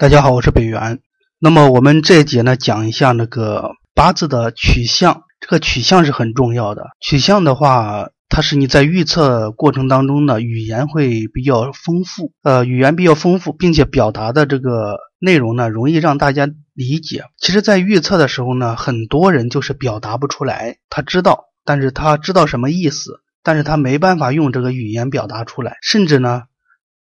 大家好，我是北元。那么我们这一节呢，讲一下那个八字的取向。这个取向是很重要的。取向的话，它是你在预测过程当中呢，语言会比较丰富，呃，语言比较丰富，并且表达的这个内容呢，容易让大家理解。其实，在预测的时候呢，很多人就是表达不出来，他知道，但是他知道什么意思，但是他没办法用这个语言表达出来，甚至呢，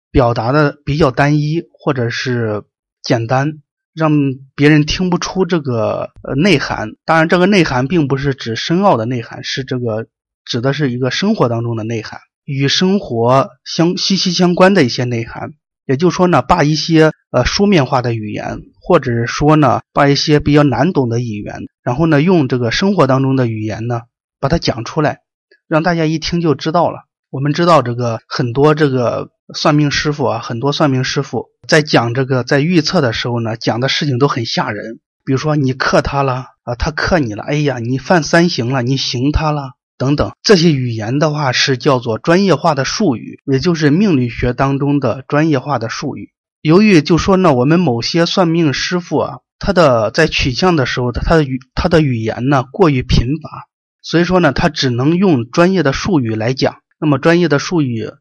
表达的比较单一，或者是。简单，让别人听不出这个呃内涵。当然，这个内涵并不是指深奥的内涵，是这个指的是一个生活当中的内涵，与生活相息息相关的一些内涵。也就是说呢，把一些呃书面化的语言，或者是说呢，把一些比较难懂的语言，然后呢，用这个生活当中的语言呢，把它讲出来，让大家一听就知道了。我们知道这个很多这个。算命师傅啊，很多算命师傅在讲这个在预测的时候呢，讲的事情都很吓人。比如说你克他了啊，他克你了，哎呀，你犯三刑了，你刑他了，等等。这些语言的话是叫做专业化的术语，也就是命理学当中的专业化的术语。由于就说呢，我们某些算命师傅啊，他的在取向的时候，他的语他的语言呢过于贫乏，所以说呢，他只能用专业的术语来讲。那么专业的术语。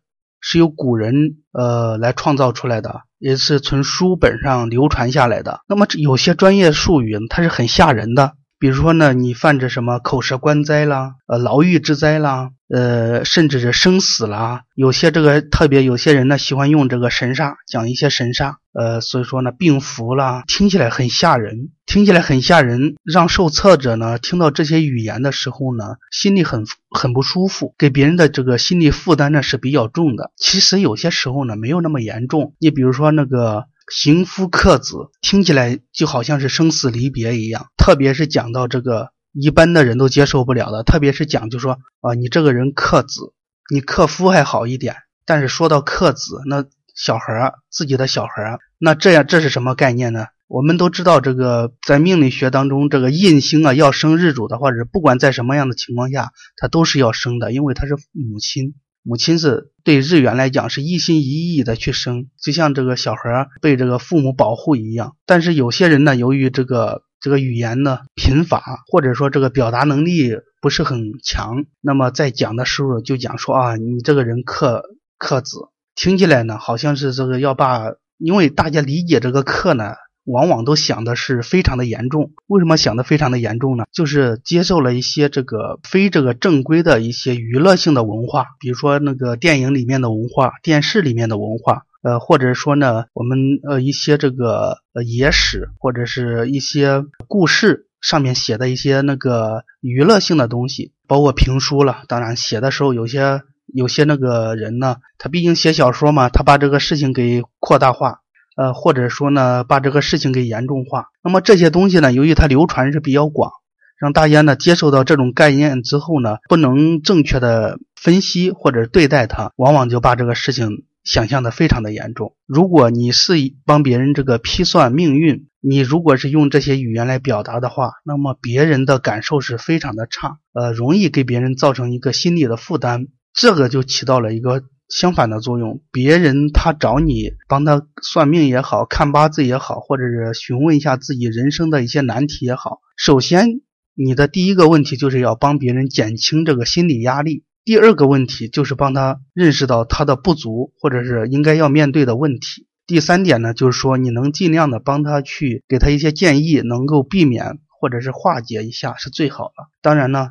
是由古人呃来创造出来的，也是从书本上流传下来的。那么有些专业术语它是很吓人的，比如说呢，你犯着什么口舌官灾啦，呃，牢狱之灾啦。呃，甚至是生死啦，有些这个特别，有些人呢喜欢用这个神煞讲一些神煞，呃，所以说呢病符啦，听起来很吓人，听起来很吓人，让受测者呢听到这些语言的时候呢，心里很很不舒服，给别人的这个心理负担呢是比较重的。其实有些时候呢没有那么严重，你比如说那个行夫克子，听起来就好像是生死离别一样，特别是讲到这个。一般的人都接受不了的，特别是讲就说啊，你这个人克子，你克夫还好一点，但是说到克子，那小孩儿自己的小孩儿，那这样这是什么概念呢？我们都知道，这个在命理学当中，这个印星啊要生日主的话，是不管在什么样的情况下，他都是要生的，因为他是母亲，母亲是对日元来讲是一心一意的去生，就像这个小孩被这个父母保护一样。但是有些人呢，由于这个。这个语言呢贫乏，或者说这个表达能力不是很强，那么在讲的时候就讲说啊，你这个人克克子，听起来呢好像是这个要把，因为大家理解这个克呢，往往都想的是非常的严重。为什么想的非常的严重呢？就是接受了一些这个非这个正规的一些娱乐性的文化，比如说那个电影里面的文化，电视里面的文化。呃，或者说呢，我们呃一些这个呃野史或者是一些故事上面写的一些那个娱乐性的东西，包括评书了。当然，写的时候有些有些那个人呢，他毕竟写小说嘛，他把这个事情给扩大化，呃，或者说呢，把这个事情给严重化。那么这些东西呢，由于它流传是比较广，让大家呢接受到这种概念之后呢，不能正确的分析或者对待它，往往就把这个事情。想象的非常的严重。如果你是帮别人这个批算命运，你如果是用这些语言来表达的话，那么别人的感受是非常的差，呃，容易给别人造成一个心理的负担。这个就起到了一个相反的作用。别人他找你帮他算命也好看八字也好，或者是询问一下自己人生的一些难题也好，首先你的第一个问题就是要帮别人减轻这个心理压力。第二个问题就是帮他认识到他的不足，或者是应该要面对的问题。第三点呢，就是说你能尽量的帮他去给他一些建议，能够避免或者是化解一下是最好的。当然呢，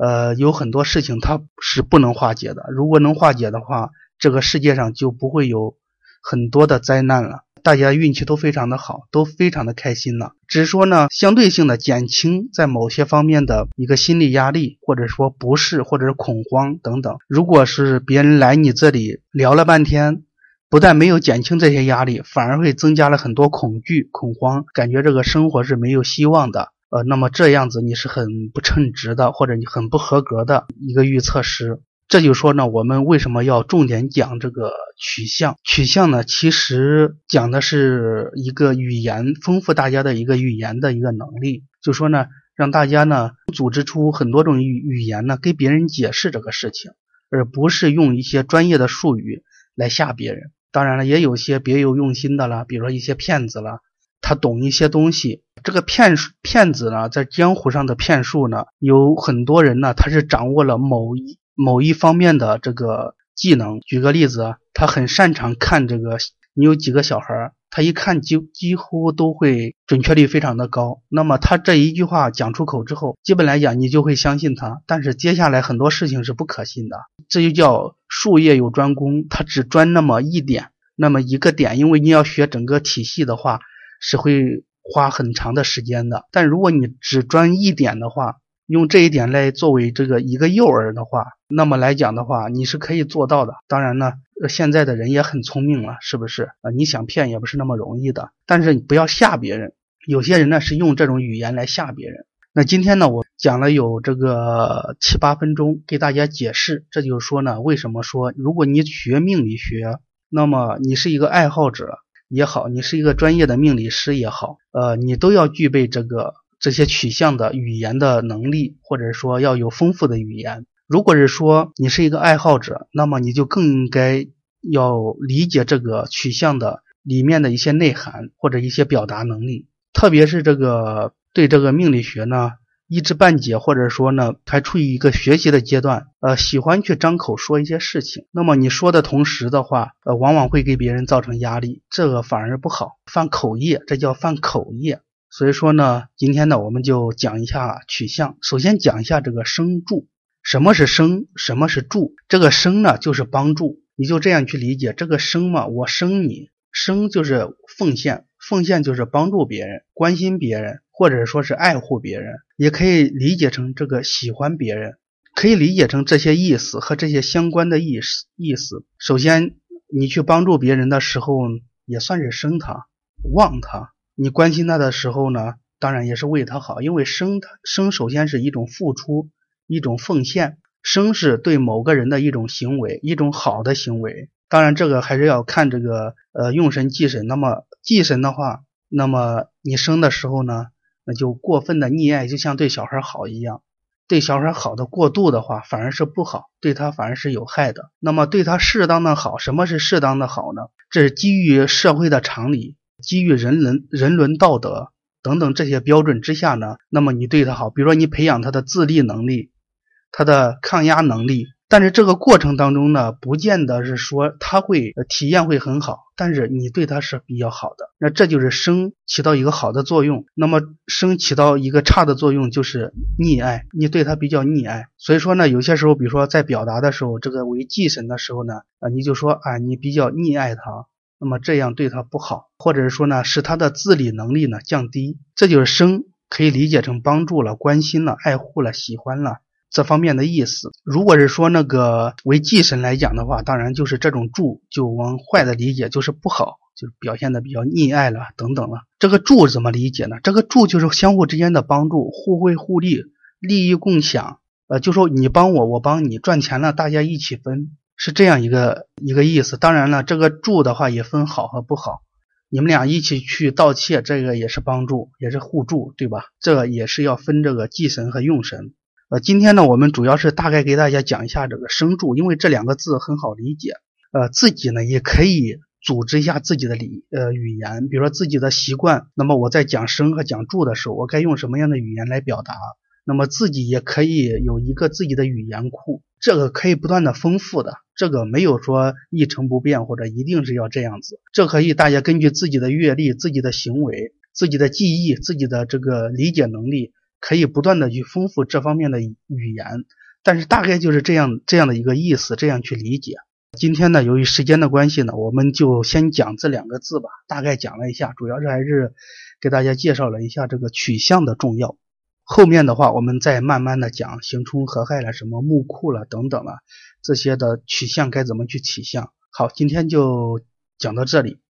呃，有很多事情它是不能化解的。如果能化解的话，这个世界上就不会有很多的灾难了。大家运气都非常的好，都非常的开心了。只是说呢，相对性的减轻在某些方面的一个心理压力，或者说不适，或者是恐慌等等。如果是别人来你这里聊了半天，不但没有减轻这些压力，反而会增加了很多恐惧、恐慌，感觉这个生活是没有希望的。呃，那么这样子你是很不称职的，或者你很不合格的一个预测师。这就说呢，我们为什么要重点讲这个取向？取向呢，其实讲的是一个语言丰富大家的一个语言的一个能力。就说呢，让大家呢组织出很多种语语言呢，给别人解释这个事情，而不是用一些专业的术语来吓别人。当然了，也有些别有用心的了，比如说一些骗子了，他懂一些东西。这个骗骗子呢，在江湖上的骗术呢，有很多人呢，他是掌握了某一某一方面的这个技能。举个例子，他很擅长看这个，你有几个小孩他一看几几乎都会准确率非常的高。那么他这一句话讲出口之后，基本来讲你就会相信他。但是接下来很多事情是不可信的，这就叫术业有专攻，他只专那么一点，那么一个点。因为你要学整个体系的话，是会花很长的时间的。但如果你只专一点的话，用这一点来作为这个一个诱饵的话，那么来讲的话，你是可以做到的。当然呢，现在的人也很聪明了，是不是啊？你想骗也不是那么容易的。但是你不要吓别人，有些人呢是用这种语言来吓别人。那今天呢，我讲了有这个七八分钟，给大家解释，这就是说呢，为什么说如果你学命理学，那么你是一个爱好者也好，你是一个专业的命理师也好，呃，你都要具备这个。这些取向的语言的能力，或者说要有丰富的语言。如果是说你是一个爱好者，那么你就更应该要理解这个取向的里面的一些内涵或者一些表达能力。特别是这个对这个命理学呢一知半解，或者说呢还处于一个学习的阶段，呃，喜欢去张口说一些事情。那么你说的同时的话，呃，往往会给别人造成压力，这个反而不好，犯口业，这叫犯口业。所以说呢，今天呢，我们就讲一下取向。首先讲一下这个生助，什么是生，什么是助？这个生呢，就是帮助，你就这样去理解。这个生嘛，我生你，生就是奉献，奉献就是帮助别人、关心别人，或者说是爱护别人，也可以理解成这个喜欢别人，可以理解成这些意思和这些相关的意思意思。首先，你去帮助别人的时候，也算是生他，旺他。你关心他的时候呢，当然也是为他好，因为生他生首先是一种付出，一种奉献，生是对某个人的一种行为，一种好的行为。当然这个还是要看这个呃用神忌神。那么忌神的话，那么你生的时候呢，那就过分的溺爱，就像对小孩好一样，对小孩好的过度的话，反而是不好，对他反而是有害的。那么对他适当的好，什么是适当的好呢？这是基于社会的常理。基于人伦、人伦道德等等这些标准之下呢，那么你对他好，比如说你培养他的自立能力、他的抗压能力，但是这个过程当中呢，不见得是说他会体验会很好，但是你对他是比较好的，那这就是生起到一个好的作用。那么生起到一个差的作用就是溺爱，你对他比较溺爱。所以说呢，有些时候，比如说在表达的时候，这个为祭神的时候呢，啊，你就说啊，你比较溺爱他。那么这样对他不好，或者是说呢，使他的自理能力呢降低，这就是生可以理解成帮助了、关心了、爱护了、喜欢了这方面的意思。如果是说那个为忌神来讲的话，当然就是这种助就往坏的理解，就是不好，就是表现的比较溺爱了等等了。这个助怎么理解呢？这个助就是相互之间的帮助，互惠互利，利益共享。呃，就说你帮我，我帮你，赚钱了大家一起分。是这样一个一个意思，当然了，这个助的话也分好和不好。你们俩一起去盗窃，这个也是帮助，也是互助，对吧？这个也是要分这个忌神和用神。呃，今天呢，我们主要是大概给大家讲一下这个生助，因为这两个字很好理解。呃，自己呢也可以组织一下自己的理呃语言，比如说自己的习惯。那么我在讲生和讲助的时候，我该用什么样的语言来表达？那么自己也可以有一个自己的语言库。这个可以不断的丰富的，这个没有说一成不变或者一定是要这样子，这可以大家根据自己的阅历、自己的行为、自己的记忆、自己的这个理解能力，可以不断的去丰富这方面的语言。但是大概就是这样这样的一个意思，这样去理解。今天呢，由于时间的关系呢，我们就先讲这两个字吧，大概讲了一下，主要是还是给大家介绍了一下这个取向的重要。后面的话，我们再慢慢的讲刑冲合害了，什么木库了等等了，这些的取向该怎么去取向。好，今天就讲到这里。